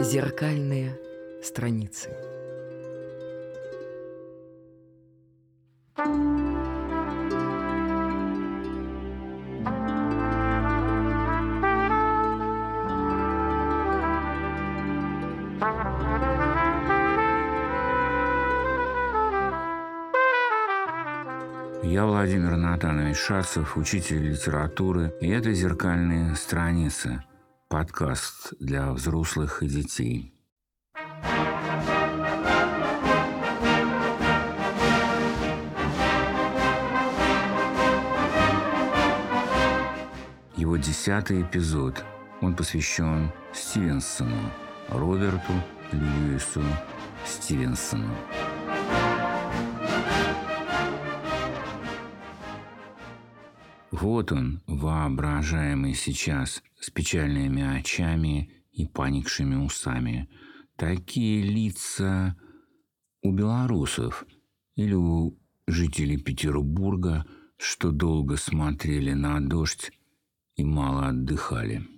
Зеркальные страницы. Я Владимир Натанович Шацев, учитель литературы, и это «Зеркальные страницы» – подкаст для взрослых и детей. Его десятый эпизод. Он посвящен Стивенсону, Роберту Льюису Стивенсону. Вот он, воображаемый сейчас, с печальными очами и паникшими усами. Такие лица у белорусов или у жителей Петербурга, что долго смотрели на дождь и мало отдыхали.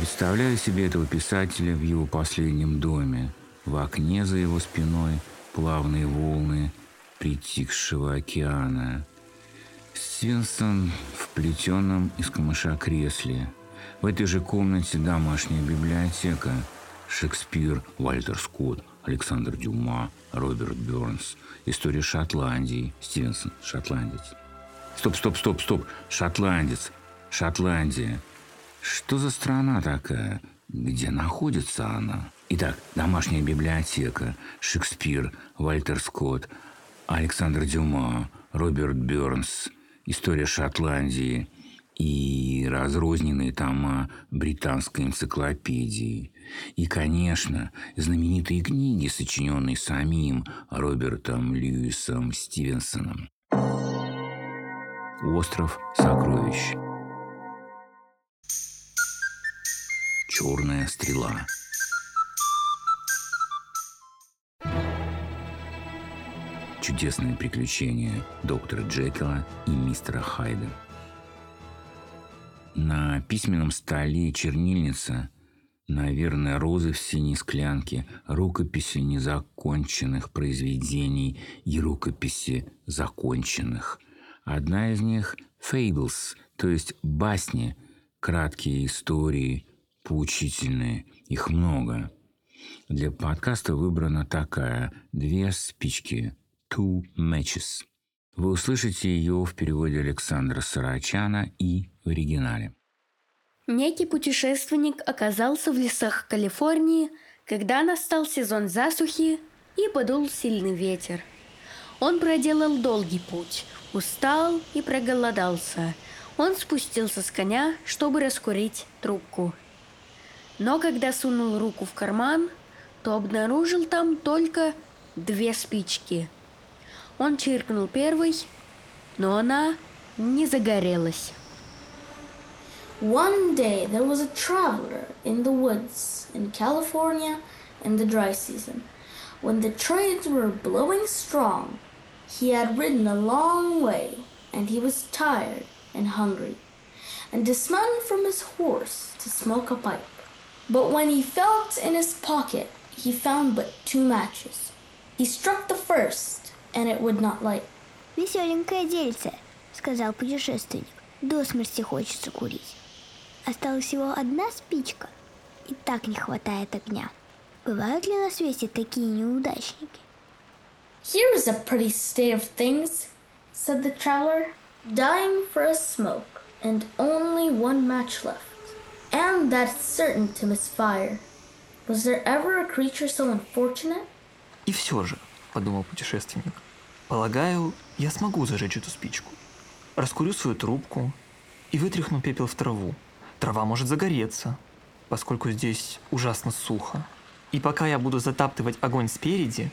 Представляю себе этого писателя в его последнем доме. В окне за его спиной плавные волны притихшего океана. Стивенсон в плетеном из камыша кресле. В этой же комнате домашняя библиотека. Шекспир, Вальтер Скотт, Александр Дюма, Роберт Бернс. История Шотландии. Стивенсон, шотландец. Стоп, стоп, стоп, стоп. Шотландец. Шотландия. Что за страна такая? Где находится она? Итак, домашняя библиотека, Шекспир, Вальтер Скотт, Александр Дюма, Роберт Бернс, история Шотландии и разрозненные тома британской энциклопедии. И, конечно, знаменитые книги, сочиненные самим Робертом Льюисом Стивенсоном. «Остров сокровищ» черная стрела. Чудесные приключения доктора Джекила и мистера Хайда. На письменном столе чернильница, наверное, розы в синей склянке, рукописи незаконченных произведений и рукописи законченных. Одна из них – «Fables», то есть басни, краткие истории – поучительные. Их много. Для подкаста выбрана такая «Две спички» «Two Matches». Вы услышите ее в переводе Александра Сарачана и в оригинале. Некий путешественник оказался в лесах Калифорнии, когда настал сезон засухи и подул сильный ветер. Он проделал долгий путь, устал и проголодался. Он спустился с коня, чтобы раскурить трубку – но когда сунул руку в карман, то обнаружил там только две спички. Он чиркнул первой, но она не загорелась. One day there was a traveler in the woods in California in the dry season. When the trades were blowing strong, he had ridden a long way and he was tired and hungry and dismounted from his horse to smoke a pipe. But when he felt in his pocket, he found but two matches. He struck the first, and it would not light. «Веселенькое дельце», — сказал путешественник. «До смерти хочется курить. Осталась всего одна спичка, и так не хватает огня. Бывают ли на свете такие неудачники?» Here is a pretty state of things, said the traveler, dying for a smoke, and only one match left. And that's certain to misfire. Was there ever a creature so unfortunate? И все же, подумал путешественник, полагаю, я смогу зажечь эту спичку. Раскурю свою трубку и вытряхну пепел в траву. Трава может загореться, поскольку здесь ужасно сухо. И пока я буду затаптывать огонь спереди,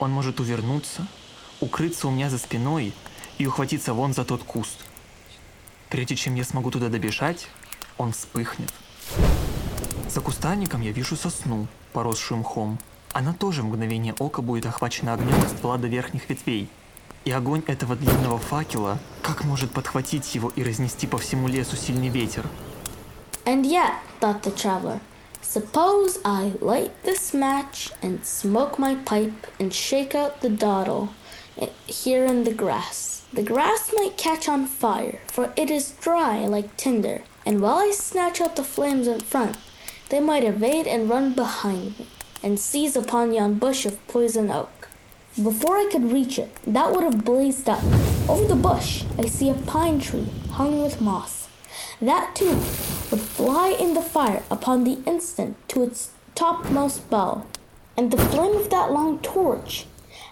он может увернуться, укрыться у меня за спиной и ухватиться вон за тот куст. Прежде чем я смогу туда добежать, он вспыхнет. За кустарником я вижу сосну, поросшую мхом. Она тоже в мгновение ока будет охвачена огнем от ствола до верхних ветвей. И огонь этого длинного факела, как может подхватить его и разнести по всему лесу сильный ветер? And yet, thought the traveler, suppose I light this match and smoke my pipe and shake out the dottle here in the grass. The grass might catch on fire, for it is dry like tinder, and while I snatch out the flames in front, they might evade and run behind me, and seize upon yon bush of poison oak. Before I could reach it, that would have blazed up. Over the bush, I see a pine tree hung with moss. That too would fly in the fire upon the instant to its topmost bough. And the flame of that long torch,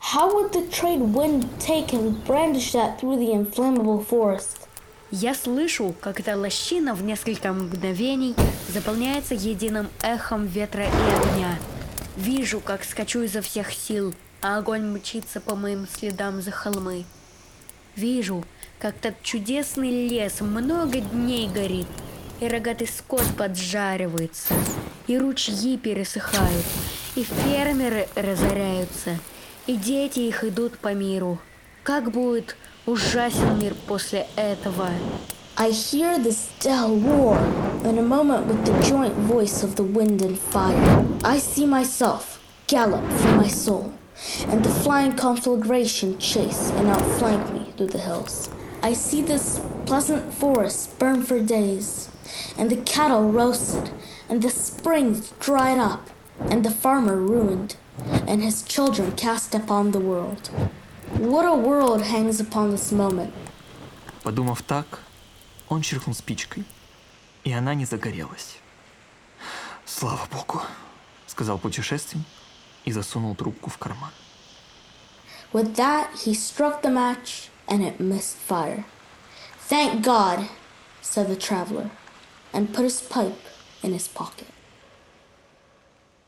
how would the trade wind take and brandish that through the inflammable forest? Я слышу, как эта лощина в несколько мгновений заполняется единым эхом ветра и огня. Вижу, как скачу изо всех сил, а огонь мчится по моим следам за холмы. Вижу, как тот чудесный лес много дней горит, и рогатый скот поджаривается, и ручьи пересыхают, и фермеры разоряются, и дети их идут по миру. Как будет ужасен мир после этого? I hear the still roar in a moment with the joint voice of the wind and fire. I see myself gallop for my soul, and the flying conflagration chase and outflank me through the hills. I see this pleasant forest burn for days, and the cattle roasted, and the springs dried up, and the farmer ruined, and his children cast upon the world. What a world hangs upon this moment. Подумав так, он чиркнул спичкой, и она не загорелась. «Слава Богу!» — сказал путешественник и засунул трубку в карман. With that, he struck the match and it missed fire. Thank God, said the traveler, and put his pipe in his pocket.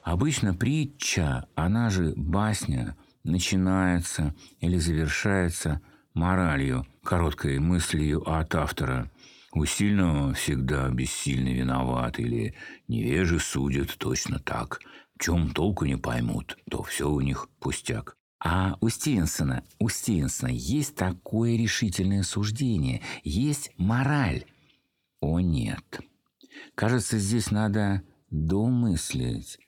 Обычно притча, она же басня, начинается или завершается моралью, короткой мыслью от автора. У сильного всегда бессильно виноват или невежи судят точно так. В чем толку не поймут, то все у них пустяк. А у Стивенсона, у Стивенсона есть такое решительное суждение, есть мораль. О нет. Кажется, здесь надо домыслить,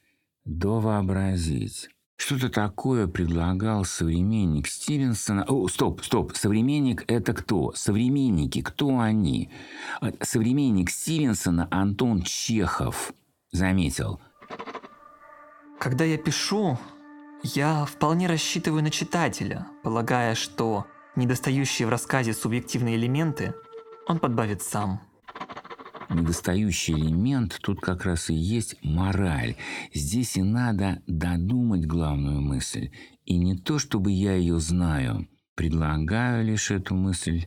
довообразить. Что-то такое предлагал современник Стивенсона. О, стоп, стоп. Современник – это кто? Современники, кто они? А, современник Стивенсона Антон Чехов заметил. Когда я пишу, я вполне рассчитываю на читателя, полагая, что недостающие в рассказе субъективные элементы он подбавит сам. Недостающий элемент тут как раз и есть мораль. Здесь и надо додумать главную мысль. И не то, чтобы я ее знаю. Предлагаю лишь эту мысль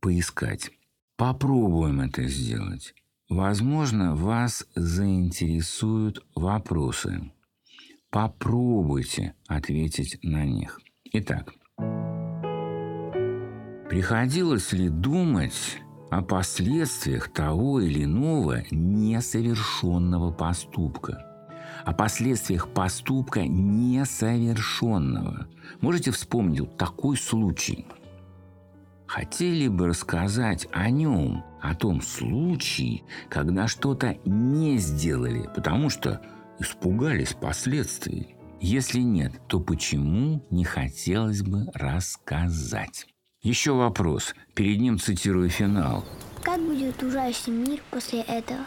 поискать. Попробуем это сделать. Возможно, вас заинтересуют вопросы. Попробуйте ответить на них. Итак, приходилось ли думать о последствиях того или иного несовершенного поступка? О последствиях поступка несовершенного. Можете вспомнить вот такой случай? Хотели бы рассказать о нем, о том случае, когда что-то не сделали, потому что испугались последствий? Если нет, то почему не хотелось бы рассказать? Еще вопрос. Перед ним цитирую финал. Как будет ужасен мир после этого?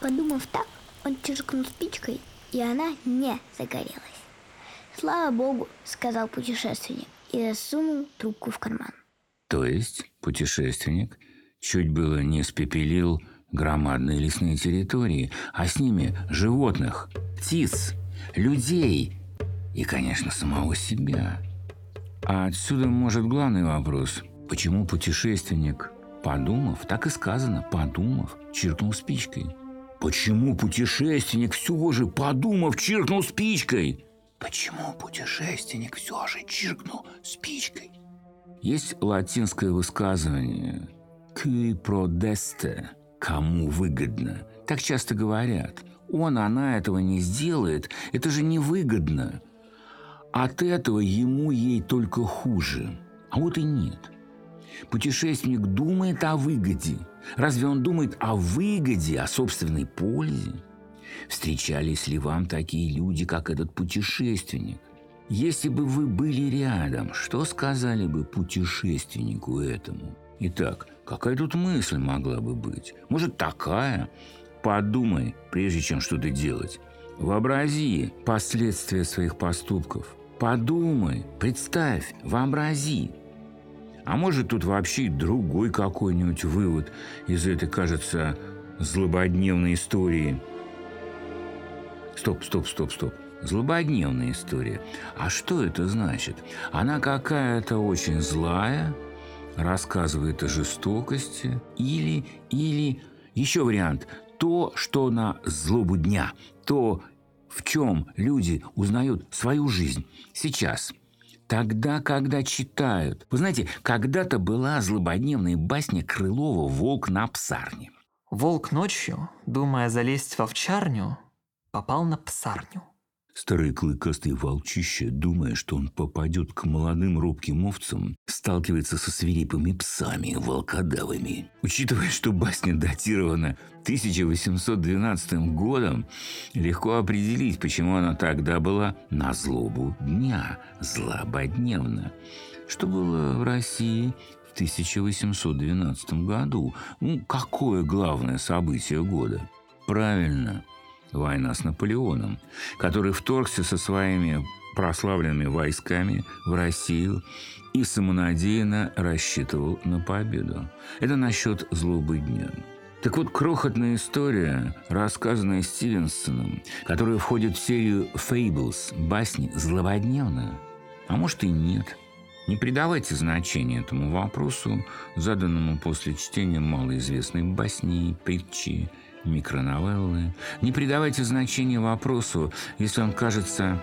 Подумав так, он чиркнул спичкой, и она не загорелась. «Слава Богу!» — сказал путешественник и засунул трубку в карман. То есть путешественник чуть было не спепелил громадные лесные территории, а с ними животных, птиц, людей и, конечно, самого себя. А отсюда может главный вопрос. Почему путешественник, подумав, так и сказано, подумав, чиркнул спичкой? Почему путешественник все же, подумав, чиркнул спичкой? Почему путешественник все же чиркнул спичкой? Есть латинское высказывание «Qui prodeste» – «кому выгодно». Так часто говорят. Он, она этого не сделает, это же невыгодно. От этого ему ей только хуже. А вот и нет. Путешественник думает о выгоде. Разве он думает о выгоде, о собственной пользе? Встречались ли вам такие люди, как этот путешественник? Если бы вы были рядом, что сказали бы путешественнику этому? Итак, какая тут мысль могла бы быть? Может, такая? Подумай, прежде чем что-то делать. Вообрази последствия своих поступков. Подумай, представь, вообрази. А может, тут вообще другой какой-нибудь вывод из этой, кажется, злободневной истории. Стоп, стоп, стоп, стоп. Злободневная история. А что это значит? Она какая-то очень злая, рассказывает о жестокости, или, или, еще вариант, то, что на злобу дня, то, в чем люди узнают свою жизнь сейчас. Тогда, когда читают. Вы знаете, когда-то была злободневная басня Крылова «Волк на псарне». Волк ночью, думая залезть в овчарню, попал на псарню. Старый клыкастый волчище, думая, что он попадет к молодым робким овцам, сталкивается со свирепыми псами, волкодавами. Учитывая, что басня датирована 1812 годом, легко определить, почему она тогда была на злобу дня, злободневно. Что было в России в 1812 году? Ну, какое главное событие года? Правильно – война с Наполеоном, который вторгся со своими прославленными войсками в Россию и самонадеянно рассчитывал на победу. Это насчет злобы дня. Так вот, крохотная история, рассказанная Стивенсоном, которая входит в серию «Fables» – басни злободневная. А может и нет. Не придавайте значения этому вопросу, заданному после чтения малоизвестной басни, притчи микроновеллы. Не придавайте значения вопросу, если он кажется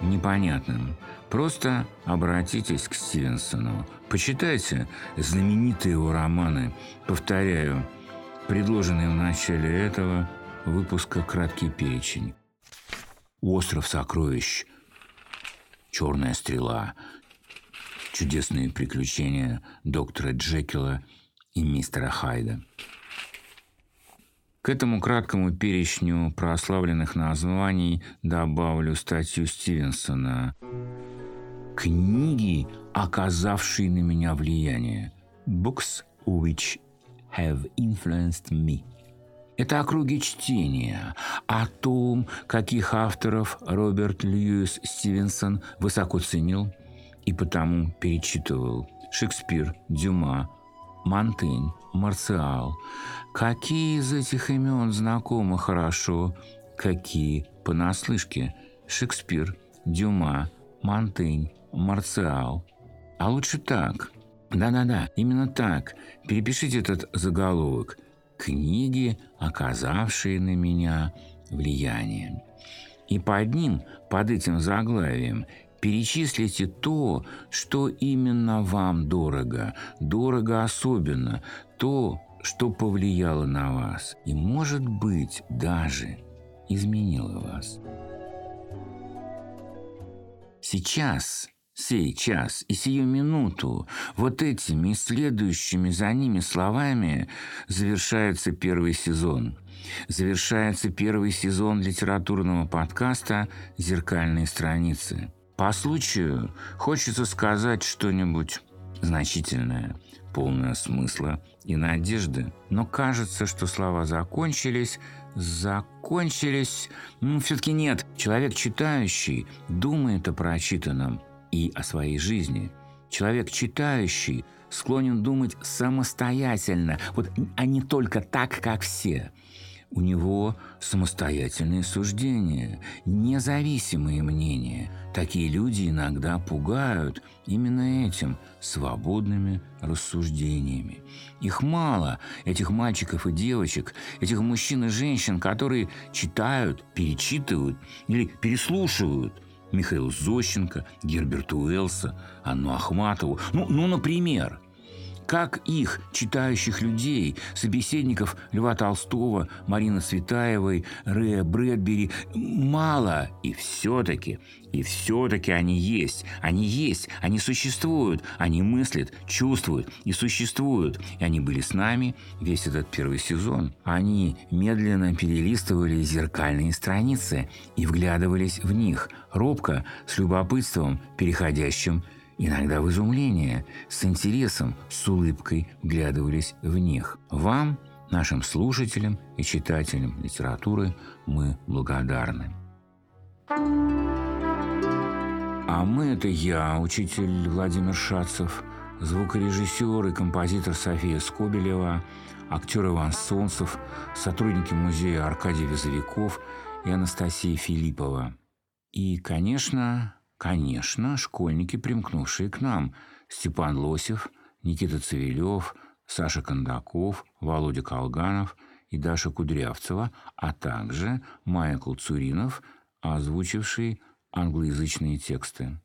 непонятным. Просто обратитесь к Стивенсону. Почитайте знаменитые его романы. Повторяю, предложенный в начале этого выпуска краткий перечень. «Остров сокровищ», «Черная стрела», «Чудесные приключения доктора Джекила и мистера Хайда». К этому краткому перечню прославленных названий добавлю статью Стивенсона. «Книги, оказавшие на меня влияние» «Books which have influenced me» Это округи чтения о том, каких авторов Роберт Льюис Стивенсон высоко ценил и потому перечитывал. Шекспир, Дюма, Монтень, Марциал. Какие из этих имен знакомы хорошо, какие понаслышке? Шекспир, Дюма, Монтень, Марциал. А лучше так. Да-да-да, именно так. Перепишите этот заголовок. Книги, оказавшие на меня влияние. И под ним, под этим заглавием, Перечислите то, что именно вам дорого, дорого особенно, то, что повлияло на вас и, может быть, даже изменило вас. Сейчас, сей час и сию минуту вот этими и следующими за ними словами завершается первый сезон. Завершается первый сезон литературного подкаста «Зеркальные страницы». По случаю хочется сказать что-нибудь значительное, полное смысла и надежды. Но кажется, что слова закончились, закончились. Ну, все-таки нет. Человек читающий думает о прочитанном и о своей жизни. Человек читающий склонен думать самостоятельно, вот, а не только так, как все – у него самостоятельные суждения, независимые мнения. Такие люди иногда пугают именно этим свободными рассуждениями. Их мало, этих мальчиков и девочек, этих мужчин и женщин, которые читают, перечитывают или переслушивают Михаила Зощенко, Герберта Уэллса, Анну Ахматову. Ну, ну, например – как их, читающих людей, собеседников Льва Толстого, Марины Цветаевой, Рэя Брэдбери, мало. И все-таки, и все-таки они есть. Они есть, они существуют. Они мыслят, чувствуют и существуют. И они были с нами весь этот первый сезон. Они медленно перелистывали зеркальные страницы и вглядывались в них, робко, с любопытством, переходящим иногда в изумление, с интересом, с улыбкой вглядывались в них. Вам, нашим слушателям и читателям литературы, мы благодарны. А мы – это я, учитель Владимир Шацев, звукорежиссер и композитор София Скобелева, актер Иван Солнцев, сотрудники музея Аркадий Визовиков и Анастасия Филиппова. И, конечно, конечно, школьники, примкнувшие к нам – Степан Лосев, Никита Цивилев, Саша Кондаков, Володя Колганов и Даша Кудрявцева, а также Майкл Цуринов, озвучивший англоязычные тексты.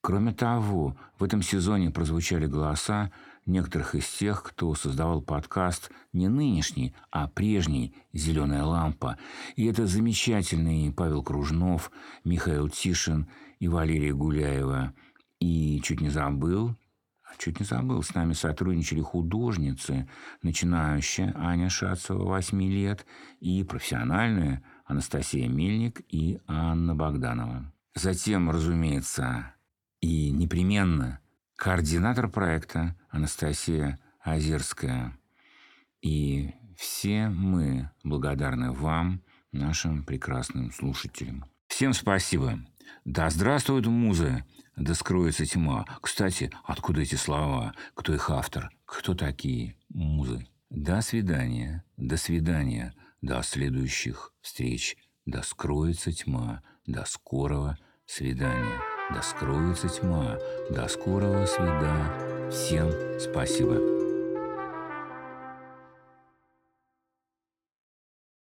Кроме того, в этом сезоне прозвучали голоса некоторых из тех, кто создавал подкаст не нынешний, а прежний «Зеленая лампа». И это замечательные Павел Кружнов, Михаил Тишин и Валерия Гуляева. И чуть не забыл, чуть не забыл, с нами сотрудничали художницы, начинающая Аня Шацева, 8 лет, и профессиональная Анастасия Мельник и Анна Богданова. Затем, разумеется, и непременно координатор проекта Анастасия Озерская. И все мы благодарны вам, нашим прекрасным слушателям. Всем спасибо. Да здравствует музы, да скроется тьма. Кстати, откуда эти слова? Кто их автор? Кто такие музы? До свидания, до свидания, до следующих встреч. Да скроется тьма, до скорого свидания. Да скроется тьма, до скорого свидания. Всем спасибо.